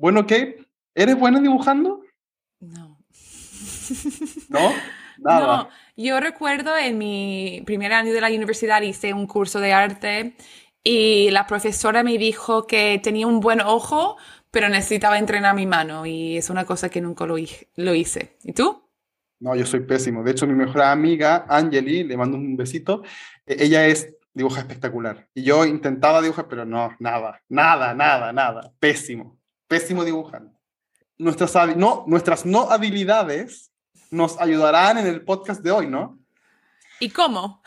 Bueno, Kate, ¿eres buena dibujando? No. ¿No? Nada. No, yo recuerdo en mi primer año de la universidad hice un curso de arte y la profesora me dijo que tenía un buen ojo, pero necesitaba entrenar mi mano y es una cosa que nunca lo, lo hice. ¿Y tú? No, yo soy pésimo. De hecho, mi mejor amiga, Angeli, le mando un besito, eh, ella es dibuja espectacular. Y yo intentaba dibujar, pero no, nada, nada, nada, nada. Pésimo, pésimo dibujante. Nuestras, no, nuestras no habilidades nos ayudarán en el podcast de hoy, ¿no? ¿Y cómo?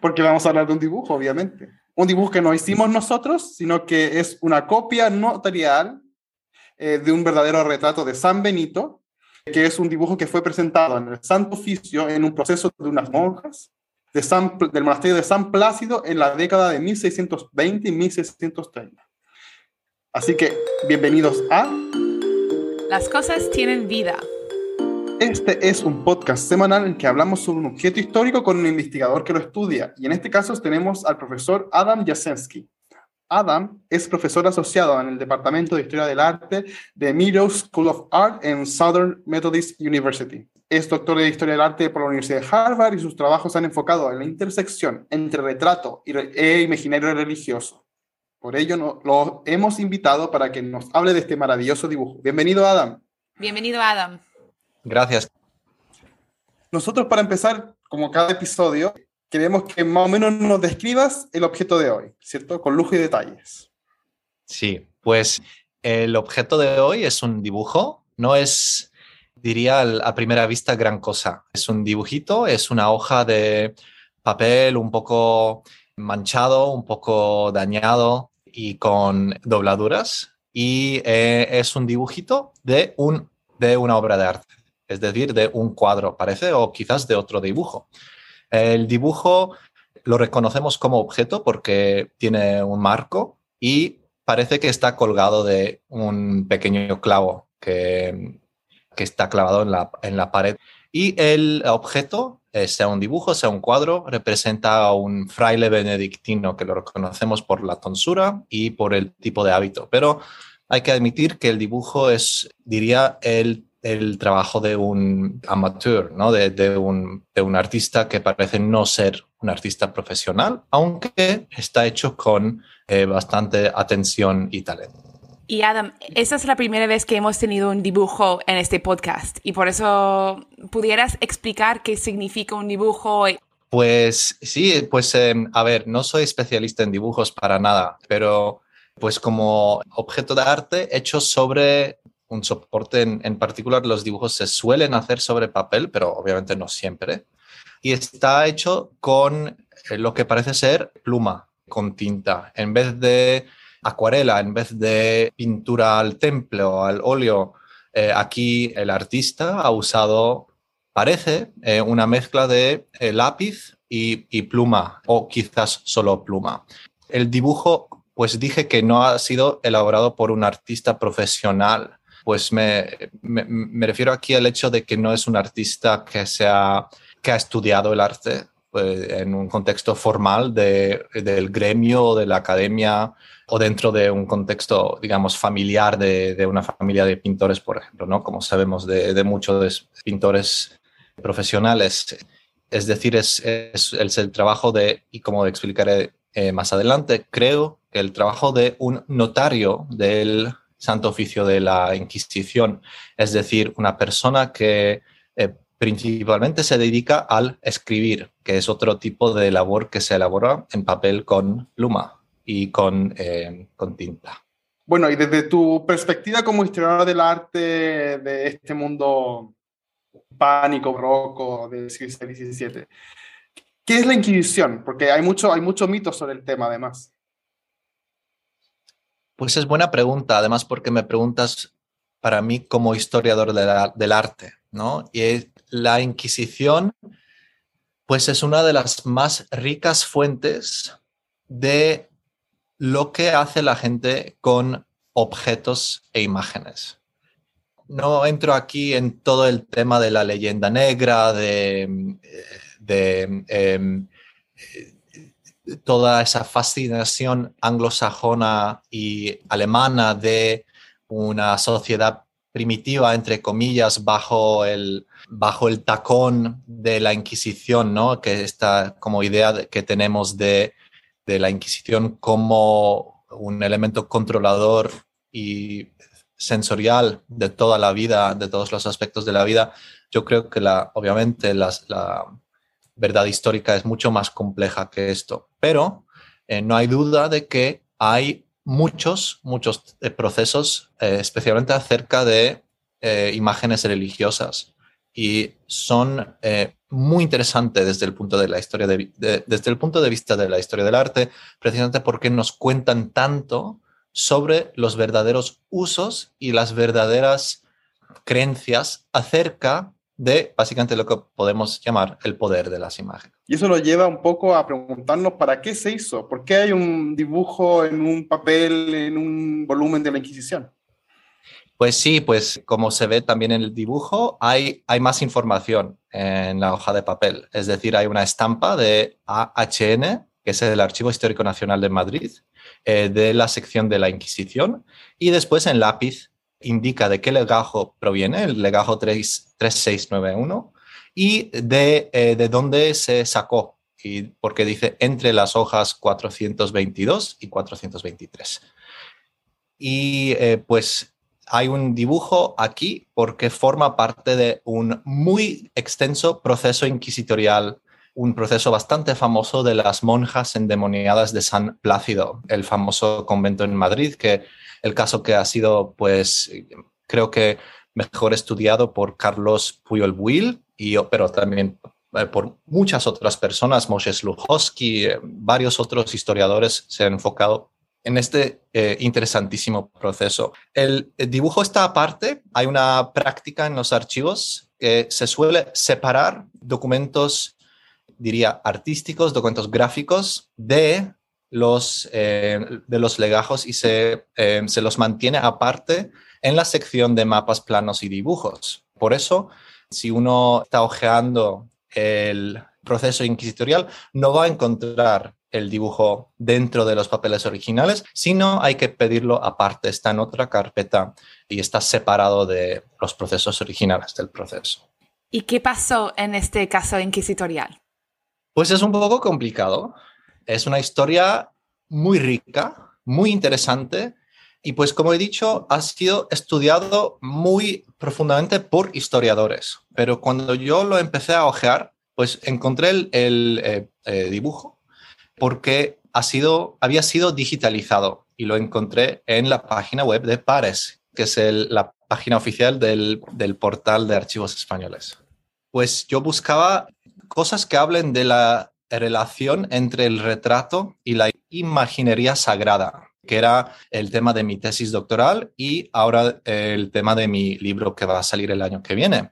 Porque vamos a hablar de un dibujo, obviamente. Un dibujo que no hicimos nosotros, sino que es una copia notarial eh, de un verdadero retrato de San Benito, que es un dibujo que fue presentado en el Santo Oficio en un proceso de unas monjas de San, del monasterio de San Plácido en la década de 1620 y 1630. Así que, bienvenidos a... Las cosas tienen vida. Este es un podcast semanal en que hablamos sobre un objeto histórico con un investigador que lo estudia. Y en este caso tenemos al profesor Adam Jasensky. Adam es profesor asociado en el Departamento de Historia del Arte de Meadow School of Art en Southern Methodist University. Es doctor de Historia del Arte por la Universidad de Harvard y sus trabajos han enfocado en la intersección entre retrato y e imaginario religioso. Por ello no- lo hemos invitado para que nos hable de este maravilloso dibujo. Bienvenido, Adam. Bienvenido, Adam. Gracias. Nosotros para empezar, como cada episodio, queremos que más o menos nos describas el objeto de hoy, ¿cierto? Con lujo y detalles. Sí, pues el objeto de hoy es un dibujo, no es, diría a primera vista, gran cosa. Es un dibujito, es una hoja de papel un poco manchado, un poco dañado y con dobladuras. Y eh, es un dibujito de, un, de una obra de arte, es decir, de un cuadro, parece, o quizás de otro dibujo. El dibujo lo reconocemos como objeto porque tiene un marco y parece que está colgado de un pequeño clavo que, que está clavado en la, en la pared. Y el objeto, eh, sea un dibujo, sea un cuadro, representa a un fraile benedictino que lo reconocemos por la tonsura y por el tipo de hábito. Pero hay que admitir que el dibujo es, diría, el, el trabajo de un amateur, ¿no? de, un, de un artista que parece no ser un artista profesional, aunque está hecho con eh, bastante atención y talento. Y Adam, esta es la primera vez que hemos tenido un dibujo en este podcast y por eso pudieras explicar qué significa un dibujo. Pues sí, pues eh, a ver, no soy especialista en dibujos para nada, pero pues como objeto de arte hecho sobre un soporte en, particular, los dibujos se suelen hacer sobre papel, pero obviamente no siempre. Y está hecho con eh, lo que parece ser pluma, con tinta. En vez de acuarela, en vez de pintura al templo, al óleo, eh, aquí el artista ha usado, parece, eh, una mezcla de eh, lápiz y, pluma, o quizás solo pluma. El dibujo, pues dije que no ha sido elaborado por un artista profesional. Pues me, me, me refiero aquí al hecho de que no es un artista que, sea, que ha estudiado el arte en un contexto formal de, del gremio de la academia o dentro de un contexto, digamos, familiar de, de una familia de pintores, por ejemplo, ¿no? Como sabemos de, de muchos pintores profesionales. Es decir, es, es, es, el trabajo de, y como explicaré eh, más adelante, creo que el trabajo de un notario del Santo Oficio de la Inquisición, es decir, una persona que eh, principalmente se dedica al escribir, que es otro tipo de labor que se elabora en papel con pluma y con, eh, con tinta. Bueno, y desde tu perspectiva como historiador del arte de este mundo pánico, barroco del siglo XVII, ¿qué es la Inquisición? Porque hay mucho, hay mucho mito sobre el tema, además. Pues es buena pregunta, además porque me preguntas para mí como historiador de la, del arte, ¿no? Y la Inquisición, pues es una de las más ricas fuentes de lo que hace la gente con objetos e imágenes. No entro aquí en todo el tema de la leyenda negra, de, eh, toda esa fascinación anglosajona y alemana de una sociedad primitiva, entre comillas, bajo el, bajo el tacón de la Inquisición, ¿no? que esta como idea que tenemos de, de la Inquisición como un elemento controlador y sensorial de toda la vida, de todos los aspectos de la vida, yo creo que la, obviamente la verdad histórica es mucho más compleja que esto, pero eh, no hay duda de que hay muchos, muchos eh, procesos, eh, especialmente acerca de imágenes religiosas, y son muy interesantes desde el punto de la historia desde el punto de vista de la historia del arte, precisamente porque nos cuentan tanto sobre los verdaderos usos y las verdaderas creencias acerca de básicamente lo que podemos llamar el poder de las imágenes. Y eso nos lleva un poco a preguntarnos para qué se hizo, por qué hay un dibujo en un papel, en un volumen de la Inquisición. Pues sí, pues como se ve también en el dibujo, hay, hay más información en la hoja de papel. Es decir, hay una estampa de AHN, que es el Archivo Histórico Nacional de Madrid, eh, de la sección de la Inquisición y después en lápiz indica de qué legajo proviene, el legajo 3691, y de, eh, de dónde se sacó, y porque dice entre las hojas 422 y 423. Y eh, pues hay un dibujo aquí porque forma parte de un muy extenso proceso inquisitorial un proceso bastante famoso de las monjas endemoniadas de San Plácido, el famoso convento en Madrid, que el caso que ha sido, pues, creo que mejor estudiado por Carlos Puyol y, pero también eh, por muchas otras personas, Moshe Sluchowski, eh, varios otros historiadores se han enfocado en este eh, interesantísimo proceso. El, dibujo está aparte, hay una práctica en los archivos que se suele separar documentos diría, artísticos, documentos gráficos de los, eh, de los legajos y se, eh, se los mantiene aparte en la sección de mapas, planos y dibujos. Por eso, si uno está hojeando el proceso inquisitorial, no va a encontrar el dibujo dentro de los papeles originales, sino hay que pedirlo aparte, está en otra carpeta y está separado de los procesos originales del proceso. ¿Y qué pasó en este caso inquisitorial? Pues es un poco complicado. Es una historia muy rica, muy interesante y pues como he dicho, ha sido estudiado muy profundamente por historiadores. Pero cuando yo lo empecé a ojear, pues encontré el, eh, eh, dibujo porque había sido digitalizado y lo encontré en la página web de Pares, que es la página oficial del, del portal de archivos españoles. Pues yo buscaba cosas que hablen de la relación entre el retrato y la imaginería sagrada, que era el tema de mi tesis doctoral y ahora el tema de mi libro que va a salir el año que viene.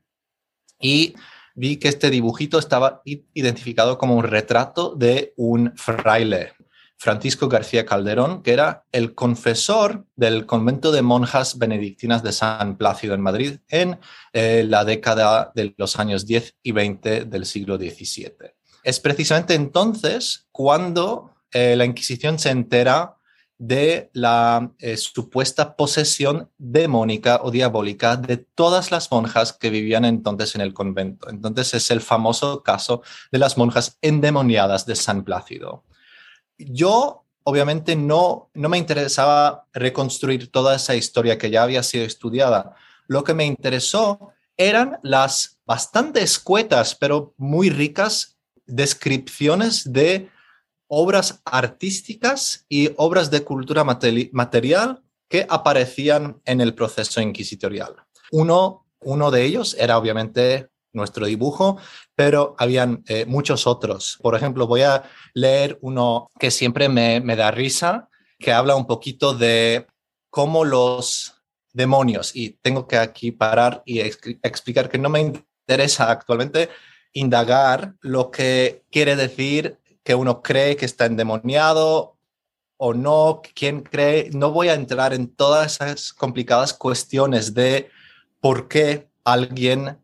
Y vi que este dibujito estaba identificado como un retrato de un fraile, Francisco García Calderón, que era el confesor del convento de monjas benedictinas de San Plácido en Madrid en eh, la década de los años 10 y 20 del siglo XVII. Es precisamente entonces cuando eh, la Inquisición se entera de la eh, supuesta posesión demónica o diabólica de todas las monjas que vivían entonces en el convento. Entonces es el famoso caso de las monjas endemoniadas de San Plácido yo obviamente no, no me interesaba reconstruir toda esa historia que ya había sido estudiada. Lo que me interesó eran las bastante escuetas, pero muy ricas descripciones de obras artísticas y obras de cultura material que aparecían en el proceso inquisitorial. Uno, uno de ellos era obviamente nuestro dibujo, pero habían eh, muchos otros. Por ejemplo, voy a leer uno que siempre me, da risa, que habla un poquito de cómo los demonios, y tengo que aquí parar y explicar que no me interesa actualmente indagar lo que quiere decir que uno cree que está endemoniado o no, quién cree. No voy a entrar en todas esas complicadas cuestiones de por qué alguien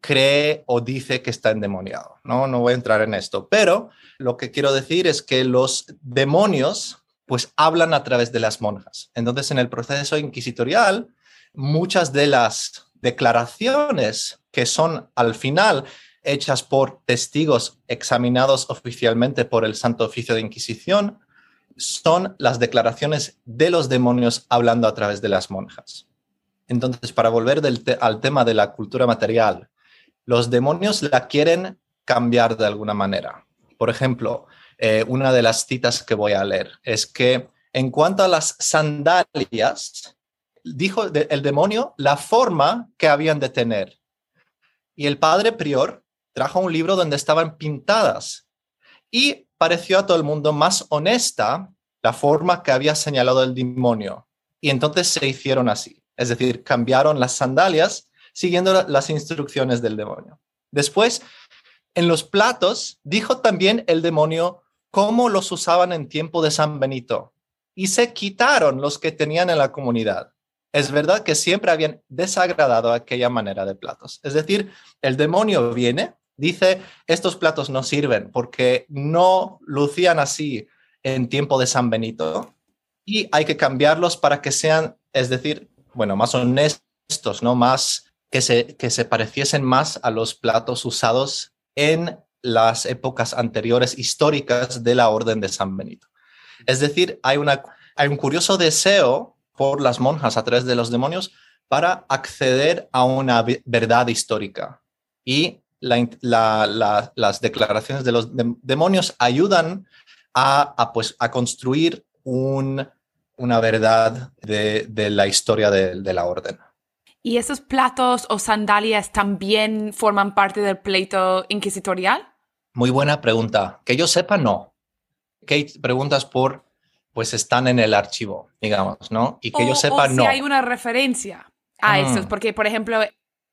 cree o dice que está endemoniado. No, no voy a entrar en esto, pero lo que quiero decir es que los demonios pues hablan a través de las monjas. Entonces, en el proceso inquisitorial, muchas de las declaraciones que son al final hechas por testigos examinados oficialmente por el Santo Oficio de Inquisición, son las declaraciones de los demonios hablando a través de las monjas. Entonces, para volver al tema de la cultura material, los demonios la quieren cambiar de alguna manera. Por ejemplo, eh, una de las citas que voy a leer es que en cuanto a las sandalias, dijo el demonio la forma que habían de tener. Y el padre prior trajo un libro donde estaban pintadas y pareció a todo el mundo más honesta la forma que había señalado el demonio. Y entonces se hicieron así, es decir, cambiaron las sandalias siguiendo las instrucciones del demonio. Después, en los platos, dijo también el demonio cómo los usaban en tiempo de San Benito y se quitaron los que tenían en la comunidad. Es verdad que siempre habían desagradado aquella manera de platos. Es decir, el demonio viene, dice, estos platos no sirven porque no lucían así en tiempo de San Benito y hay que cambiarlos para que sean, es decir, bueno, más honestos, ¿no? Más que se, que se pareciesen más a los platos usados en las épocas anteriores históricas de la Orden de San Benito. Es decir, hay, una, hay un curioso deseo por las monjas a través de los demonios para acceder a una verdad histórica. Y las declaraciones de los demonios ayudan a, pues, a construir un, una verdad de, de la historia de, de la orden. ¿Y esos platos o sandalias también forman parte del pleito inquisitorial? Muy buena pregunta. Que yo sepa, no. Hay preguntas por, pues están en el archivo, digamos, ¿no? Y que yo sepa, o si hay una referencia a mm. esos, porque, por ejemplo,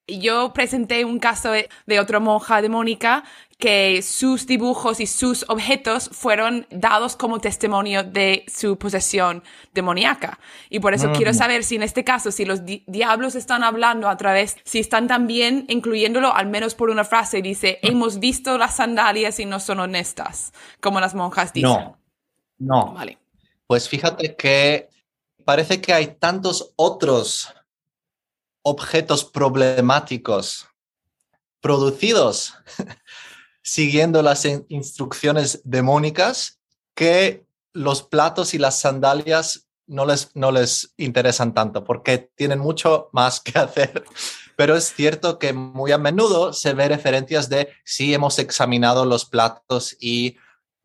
yo presenté un caso de otra monja demónica que sus dibujos y sus objetos fueron dados como testimonio de su posesión demoníaca. Y por eso quiero saber si en este caso, si los diablos están hablando a través, si están también incluyéndolo al menos por una frase, dice, hemos visto las sandalias y no son honestas, como las monjas dicen. No, no. Vale. Pues fíjate que parece que hay tantos otros objetos problemáticos producidos siguiendo las instrucciones demónicas que los platos y las sandalias no les, no les interesan tanto porque tienen mucho más que hacer. Pero es cierto que muy a menudo se ve referencias de si hemos examinado los platos y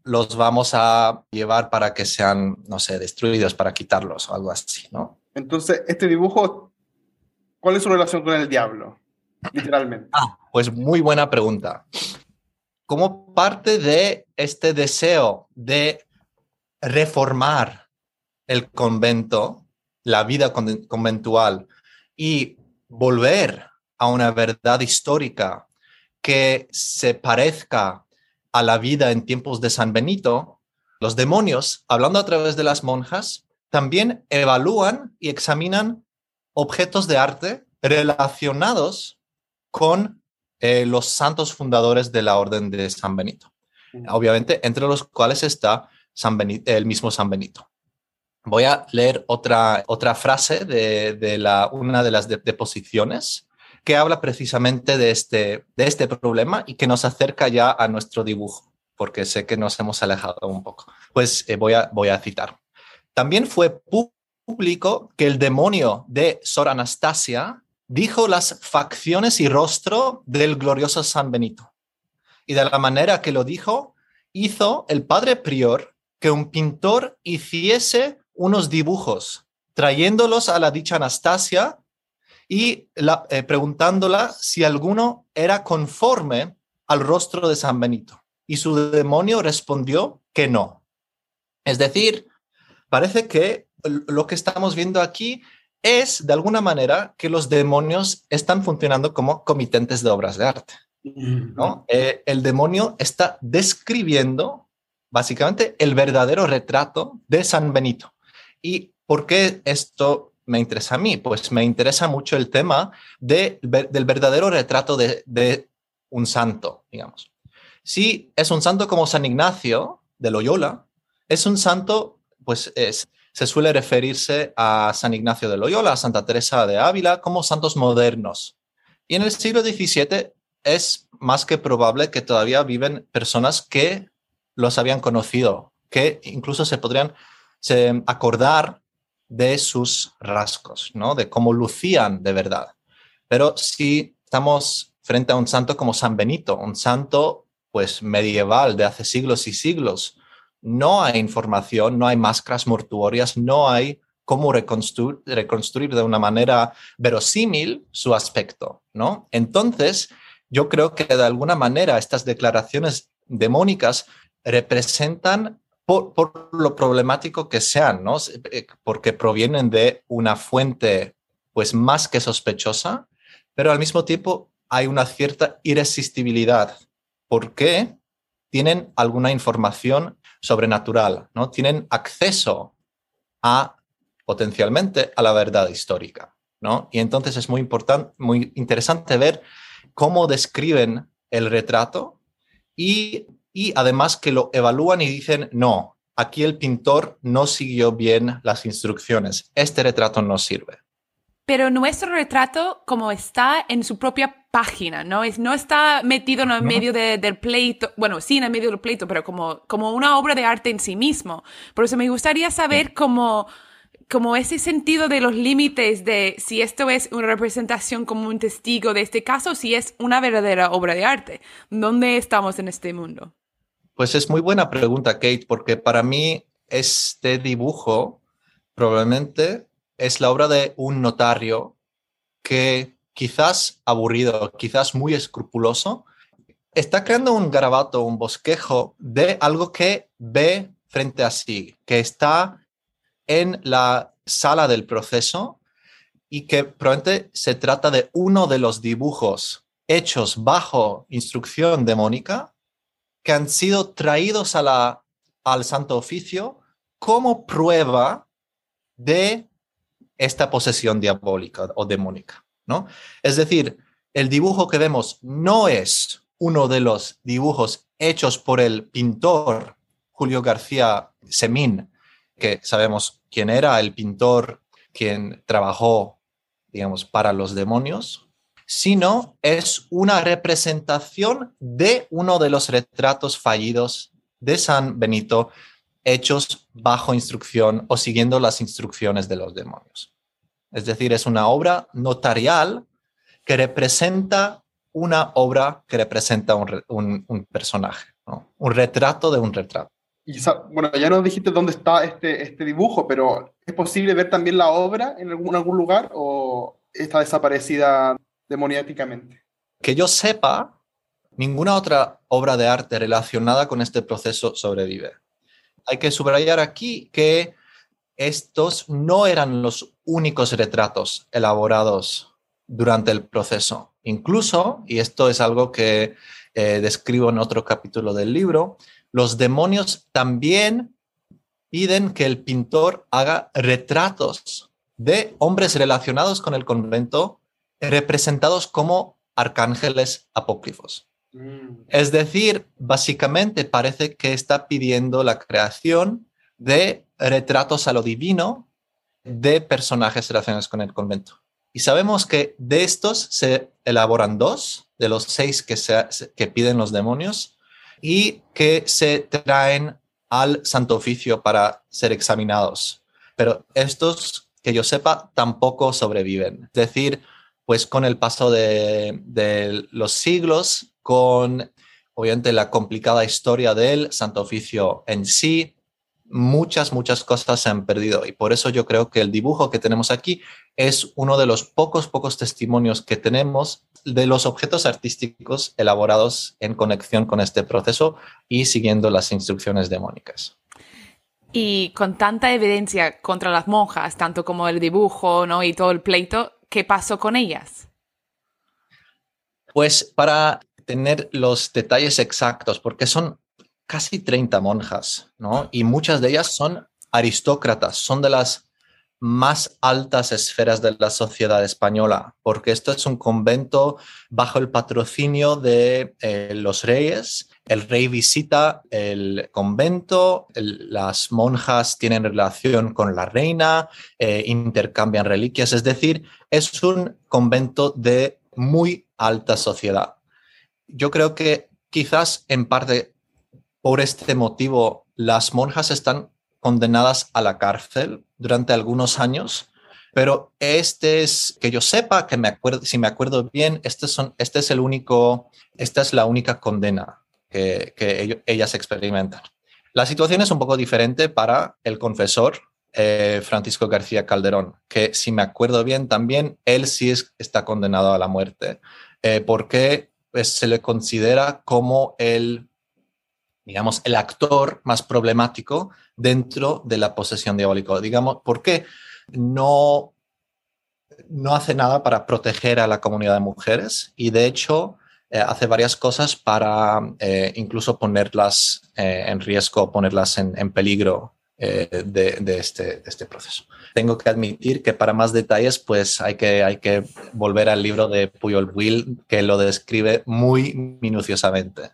los vamos a llevar para que sean, no sé, destruidos, para quitarlos o algo así, ¿no? Entonces, este dibujo ¿Cuál es su relación con el diablo? Literalmente. Ah, pues muy buena pregunta. Como parte de este deseo de reformar el convento, la vida conventual y volver a una verdad histórica que se parezca a la vida en tiempos de San Benito, los demonios, hablando a través de las monjas, también evalúan y examinan objetos de arte relacionados con eh, los santos fundadores de la Orden de San Benito. Obviamente, entre los cuales está San el mismo San Benito. Voy a leer otra, otra frase de, la, una de las deposiciones que habla precisamente de este, de este problema y que nos acerca ya a nuestro dibujo, porque sé que nos hemos alejado un poco. Pues eh, voy, a, voy a citar. También fue público que el demonio de Sor Anastasia dijo las facciones y rostro del glorioso San Benito. Y de la manera que lo dijo, hizo el padre prior que un pintor hiciese unos dibujos, trayéndolos a la dicha Anastasia y eh, preguntándola si alguno era conforme al rostro de San Benito. Y su demonio respondió que no. Es decir, parece que lo que estamos viendo aquí es, de alguna manera, que los demonios están funcionando como comitentes de obras de arte. ¿no? Eh, el demonio está describiendo, básicamente, el verdadero retrato de San Benito. ¿Y por qué esto me interesa a mí? Pues me interesa mucho el tema del verdadero retrato de, de un santo, digamos. Si es un santo como San Ignacio de Loyola, es un santo pues se suele referirse a San Ignacio de Loyola, a Santa Teresa de Ávila como santos modernos. Y en el siglo XVII es más que probable que todavía viven personas que los habían conocido, que incluso se podrían acordar de sus rasgos, ¿no? de cómo lucían de verdad. Pero si estamos frente a un santo como San Benito, un santo pues medieval de hace siglos y siglos, no hay información, no hay máscaras mortuorias, no hay cómo reconstruir, reconstruir de una manera verosímil su aspecto, ¿no? Entonces, yo creo que de alguna manera estas declaraciones demónicas representan por, lo problemático que sean, ¿no? Eh, porque provienen de una fuente pues más que sospechosa, pero al mismo tiempo hay una cierta irresistibilidad porque tienen alguna información sobrenatural, ¿no? Tienen acceso a potencialmente a la verdad histórica, ¿no? Y entonces es muy importante, muy interesante ver cómo describen el retrato y, y además que lo evalúan y dicen, no, aquí el pintor no siguió bien las instrucciones, este retrato no sirve. Pero nuestro retrato, como está en su propia página, ¿no? Es, no está metido en el medio del pleito, bueno, sí en el medio del pleito, pero como, como una obra de arte en sí mismo. Por eso me gustaría saber cómo como ese sentido de los límites de si esto es una representación como un testigo de este caso, si es una verdadera obra de arte. ¿Dónde estamos en este mundo? Pues es muy buena pregunta, Kate, porque para mí este dibujo probablemente es la obra de un notario que quizás aburrido, quizás muy escrupuloso, está creando un garabato, un bosquejo de algo que ve frente a sí, que está en la sala del proceso y que probablemente se trata de uno de los dibujos hechos bajo instrucción de Mónica que han sido traídos a la, al Santo Oficio como prueba de esta posesión diabólica o demónica, ¿no? Es decir, el dibujo que vemos no es uno de los dibujos hechos por el pintor Julio García Semín, que sabemos quién era el pintor quien trabajó, digamos, para los demonios, sino es una representación de uno de los retratos fallidos de San Benito hechos bajo instrucción o siguiendo las instrucciones de los demonios. Es decir, es una obra notarial que representa una obra que representa un, personaje, un retrato de un retrato. Y bueno, ya nos dijiste dónde está este, este dibujo, pero ¿es posible ver también la obra en algún, algún lugar o está desaparecida demoniáticamente? Que yo sepa, ninguna otra obra de arte relacionada con este proceso sobrevive hay que subrayar aquí que estos no eran los únicos retratos elaborados durante el proceso. Incluso, y esto es algo que eh, describo en otro capítulo del libro, los demonios también piden que el pintor haga retratos de hombres relacionados con el convento representados como arcángeles apócrifos. Es decir, básicamente parece que está pidiendo la creación de retratos a lo divino de personajes relacionados con el convento. Y sabemos que de estos se elaboran dos, de los seis que, que piden los demonios, y que se traen al Santo Oficio para ser examinados. Pero estos, que yo sepa, tampoco sobreviven. Es decir, pues con el paso de, de los siglos, con obviamente la complicada historia del Santo Oficio en sí. Muchas, muchas cosas se han perdido y por eso yo creo que el dibujo que tenemos aquí es uno de los pocos, pocos testimonios que tenemos de los objetos artísticos elaborados en conexión con este proceso y siguiendo las instrucciones demónicas. Y con tanta evidencia contra las monjas, tanto como el dibujo ¿no? y todo el pleito, ¿qué pasó con ellas? Pues para tener los detalles exactos, porque son casi 30 monjas, ¿no? Y muchas de ellas son aristócratas, son de las más altas esferas de la sociedad española, porque esto es un convento bajo el patrocinio de eh, los reyes, el rey visita el convento, las monjas tienen relación con la reina, eh, intercambian reliquias, es decir, es un convento de muy alta sociedad. Yo creo que quizás en parte por este motivo las monjas están condenadas a la cárcel durante algunos años, pero este es, que yo sepa, que me acuerdo, si me acuerdo bien, este, este es el único, esta es la única condena que, ellas experimentan. La situación es un poco diferente para el confesor eh, Francisco García Calderón, que si me acuerdo bien también, él sí está condenado a la muerte, eh, porque pues, se le considera como el, digamos, el actor más problemático dentro de la posesión diabólica. Digamos, porque no, no hace nada para proteger a la comunidad de mujeres y de hecho eh, hace varias cosas para eh, incluso ponerlas eh, en riesgo, ponerlas en, peligro de, este, este, proceso. Tengo que admitir que para más detalles, pues hay que, hay que volver al libro de Puyol Will, que lo describe muy minuciosamente.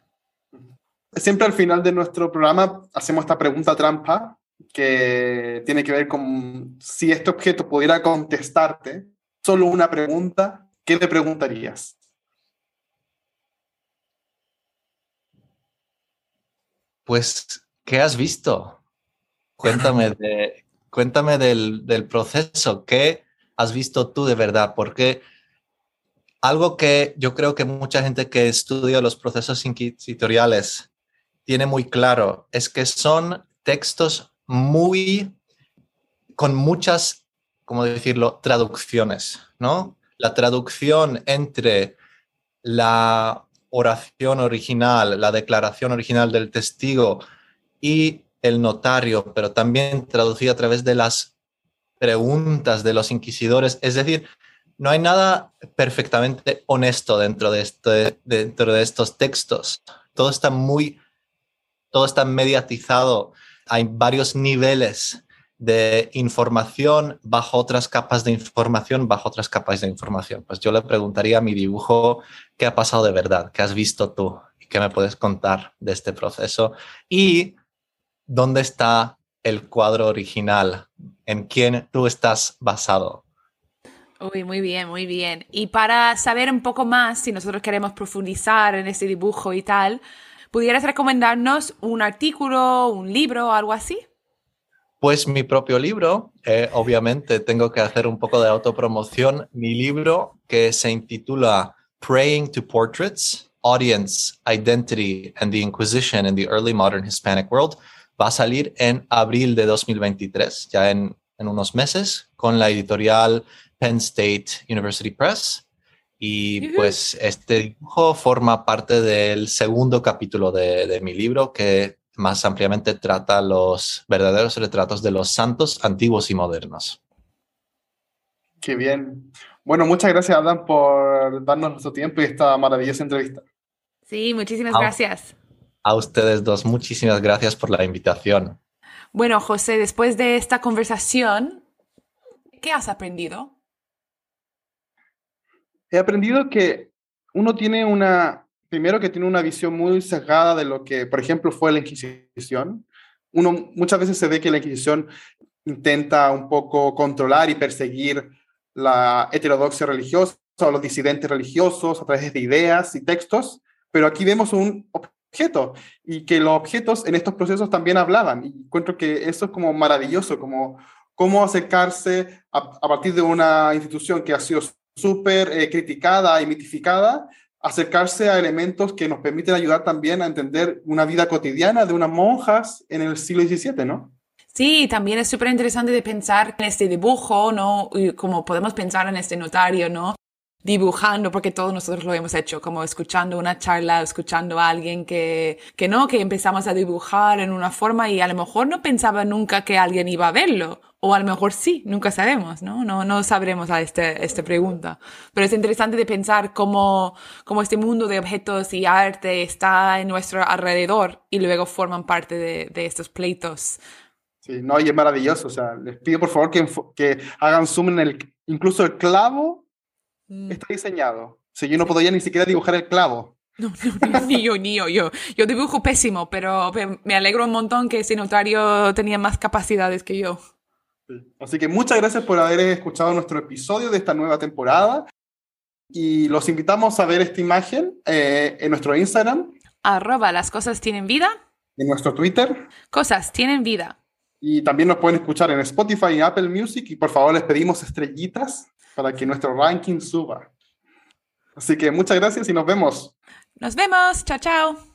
Siempre al final de nuestro programa hacemos esta pregunta trampa que tiene que ver con si este objeto pudiera contestarte solo una pregunta, ¿qué le preguntarías? Pues, ¿qué has visto? Cuéntame, de, cuéntame del, del, proceso. ¿Qué has visto tú de verdad? Porque algo que yo creo que mucha gente que estudia los procesos inquisitoriales tiene muy claro es que son textos muy con muchas, ¿cómo decirlo?, traducciones, ¿no? La traducción entre la oración original, la declaración original del testigo y el notario, pero también traducida a través de las preguntas de los inquisidores. Es decir, no hay nada perfectamente honesto dentro de, este, dentro de estos textos. Todo está muy, todo está mediatizado. Hay varios niveles de información bajo otras capas de información, bajo otras capas de información. Pues yo le preguntaría a mi dibujo qué ha pasado de verdad, qué has visto tú y qué me puedes contar de este proceso y dónde está el cuadro original, en quién tú estás basado. Uy, muy bien, muy bien. Y para saber un poco más, si nosotros queremos profundizar en ese dibujo y tal, ¿pudieras recomendarnos un artículo, un libro algo así? Pues mi propio libro, eh, obviamente tengo que hacer un poco de autopromoción. Mi libro que se intitula Praying to Portraits, Audience, Identity and the Inquisition in the Early Modern Hispanic World va a salir en abril de 2023, ya en, unos meses, con la editorial Penn State University Press. Y pues este dibujo forma parte del segundo capítulo de, de mi libro que más ampliamente trata los verdaderos retratos de los santos antiguos y modernos. Qué bien. Bueno, muchas gracias, Adam, por darnos nuestro tiempo y esta maravillosa entrevista. Sí, muchísimas gracias. A ustedes dos, muchísimas gracias por la invitación. Bueno, José, después de esta conversación, ¿qué has aprendido? He aprendido que uno tiene una primero que tiene una visión muy sesgada de lo que, por ejemplo, fue la Inquisición. Uno muchas veces se ve que la Inquisición intenta un poco controlar y perseguir la heterodoxia religiosa o los disidentes religiosos a través de ideas y textos, pero aquí vemos un y que los objetos en estos procesos también hablaban. Y encuentro que eso es como maravilloso, como cómo acercarse a, partir de una institución que ha sido súper eh, criticada y mitificada, acercarse a elementos que nos permiten ayudar también a entender una vida cotidiana de unas monjas en el siglo XVII, ¿no? Sí, también es súper interesante de pensar en este dibujo, ¿no? Y como podemos pensar en este notario, ¿no? Dibujando, porque todos nosotros lo hemos hecho, como escuchando una charla, escuchando a alguien que, que no, que empezamos a dibujar en una forma y a lo mejor no pensaba nunca que alguien iba a verlo, o a lo mejor sí, nunca sabemos, ¿no? No, no sabremos a este, esta pregunta. Pero es interesante de pensar cómo, cómo este mundo de objetos y arte está en nuestro alrededor y luego forman parte de, de estos pleitos. Sí, no, y es maravilloso. O sea, les pido por favor que, que hagan zoom en el, incluso el clavo Mm. está diseñado. Si yo no podía ni siquiera dibujar el clavo. No, no, ni yo, ni yo, yo. Yo dibujo pésimo, pero me alegro un montón que ese notario tenía más capacidades que yo. Así que muchas gracias por haber escuchado nuestro episodio de esta nueva temporada. Y los invitamos a ver esta imagen eh, en nuestro Instagram. Arroba las cosas tienen vida. En nuestro Twitter. Cosas tienen vida. Y también nos pueden escuchar en Spotify y Apple Music. Y por favor les pedimos estrellitas para que nuestro ranking suba. Así que muchas gracias y nos vemos. Nos vemos. Chao, chao.